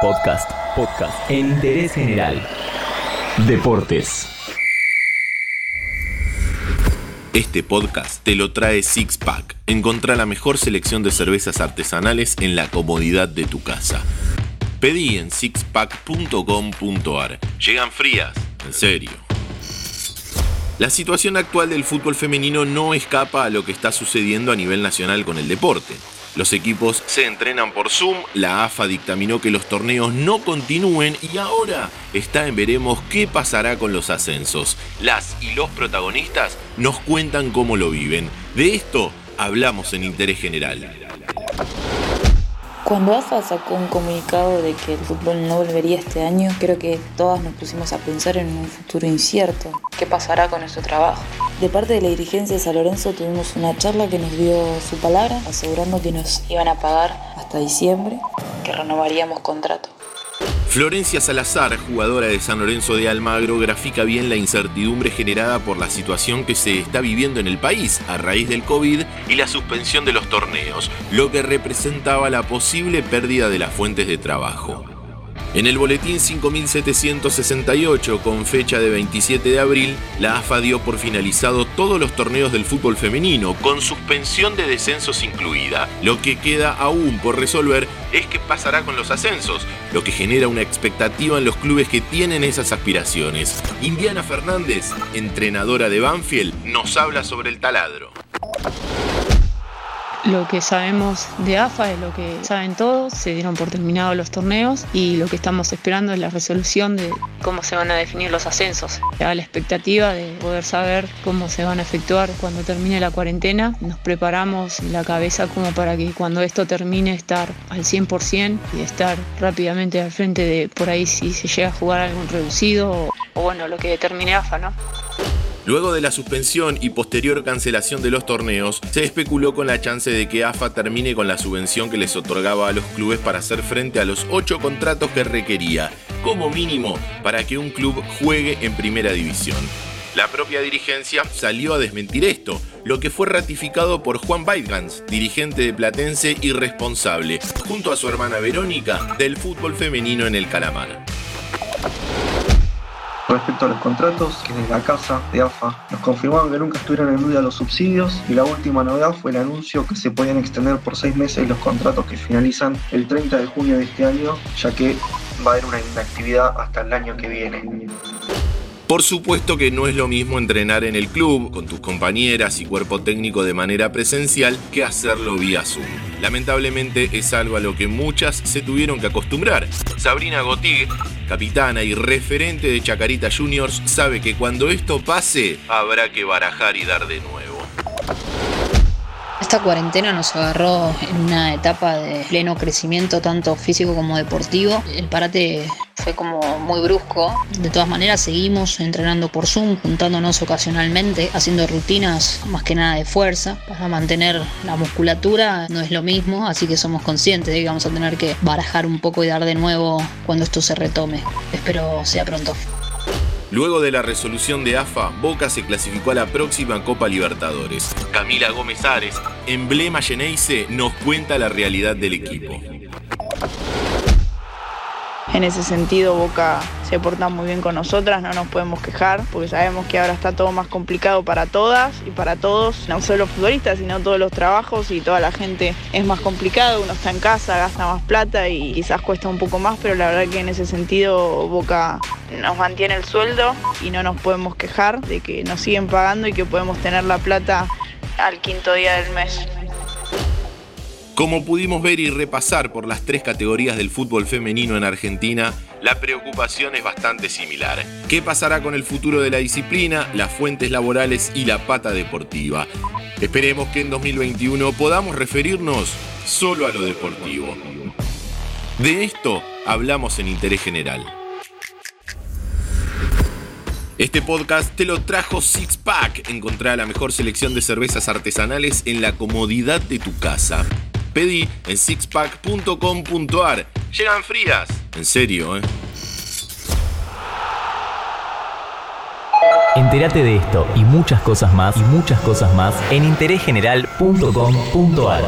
Podcast, podcast en interés general. Deportes. Este podcast te lo trae Six Pack. Encontrá la mejor selección de cervezas artesanales en la comodidad de tu casa. Pedí en sixpack.com.ar. Llegan frías, en serio. La situación actual del fútbol femenino no escapa a lo que está sucediendo a nivel nacional con el deporte. Los equipos se entrenan por Zoom, la AFA dictaminó que los torneos no continúen y ahora está en veremos qué pasará con los ascensos. Las y los protagonistas nos cuentan cómo lo viven. De esto hablamos en Interés General. Cuando AFA sacó un comunicado de que el fútbol no volvería este año, creo que todas nos pusimos a pensar en un futuro incierto. ¿Qué pasará con nuestro trabajo? De parte de la dirigencia de San Lorenzo tuvimos una charla que nos dio su palabra, asegurando que nos iban a pagar hasta diciembre, que renovaríamos contrato. Florencia Salazar, jugadora de San Lorenzo de Almagro, grafica bien la incertidumbre generada por la situación que se está viviendo en el país a raíz del COVID y la suspensión de los torneos, lo que representaba la posible pérdida de las fuentes de trabajo. En el boletín 5768, con fecha de 27 de abril, la AFA dio por finalizado todos los torneos del fútbol femenino, con suspensión de descensos incluida. Lo que queda aún por resolver es qué pasará con los ascensos, lo que genera una expectativa en los clubes que tienen esas aspiraciones. Indiana Fernández, entrenadora de Banfield, nos habla sobre el taladro. Lo que sabemos de AFA es lo que saben todos, se dieron por terminados los torneos y lo que estamos esperando es la resolución de cómo se van a definir los ascensos. A la expectativa de poder saber cómo se van a efectuar cuando termine la cuarentena, nos preparamos la cabeza como para que cuando esto termine estar al 100% y estar rápidamente al frente de por ahí si se llega a jugar algún reducido o, o bueno, lo que determine AFA, ¿no? Luego de la suspensión y posterior cancelación de los torneos, se especuló con la chance de que AFA termine con la subvención que les otorgaba a los clubes para hacer frente a los ocho contratos que requería, como mínimo, para que un club juegue en primera división. La propia dirigencia salió a desmentir esto, lo que fue ratificado por Juan Weidgans, dirigente de Platense y responsable, junto a su hermana Verónica, del fútbol femenino en el Calamar. Respecto a los contratos, que desde la casa de AFA nos confirmaron que nunca estuvieron en duda los subsidios y la última novedad fue el anuncio que se podían extender por seis meses los contratos que finalizan el 30 de junio de este año, ya que va a haber una inactividad hasta el año que viene. Por supuesto que no es lo mismo entrenar en el club con tus compañeras y cuerpo técnico de manera presencial que hacerlo vía Zoom. Lamentablemente es algo a lo que muchas se tuvieron que acostumbrar. Sabrina Gotig, capitana y referente de Chacarita Juniors, sabe que cuando esto pase habrá que barajar y dar de nuevo. Esta cuarentena nos agarró en una etapa de pleno crecimiento tanto físico como deportivo. El parate fue como muy brusco. De todas maneras seguimos entrenando por Zoom, juntándonos ocasionalmente, haciendo rutinas más que nada de fuerza para mantener la musculatura. No es lo mismo, así que somos conscientes de que vamos a tener que barajar un poco y dar de nuevo cuando esto se retome. Espero sea pronto. Luego de la resolución de AFA, Boca se clasificó a la próxima Copa Libertadores. Camila Gómez Ares, emblema Geneise, nos cuenta la realidad del equipo. En ese sentido, Boca se porta muy bien con nosotras, no nos podemos quejar, porque sabemos que ahora está todo más complicado para todas y para todos, no solo los futbolistas, sino todos los trabajos y toda la gente es más complicado, uno está en casa, gasta más plata y quizás cuesta un poco más, pero la verdad que en ese sentido Boca nos mantiene el sueldo y no nos podemos quejar de que nos siguen pagando y que podemos tener la plata al quinto día del mes. Como pudimos ver y repasar por las tres categorías del fútbol femenino en Argentina, la preocupación es bastante similar. ¿Qué pasará con el futuro de la disciplina, las fuentes laborales y la pata deportiva? Esperemos que en 2021 podamos referirnos solo a lo deportivo. De esto hablamos en Interés General. Este podcast te lo trajo Six Pack. Encontrá la mejor selección de cervezas artesanales en la comodidad de tu casa. Pedí en sixpack.com.ar. Llegan frías. En serio, ¿eh? Entérate de esto y muchas cosas más y muchas cosas más en interésgeneral.com.ar.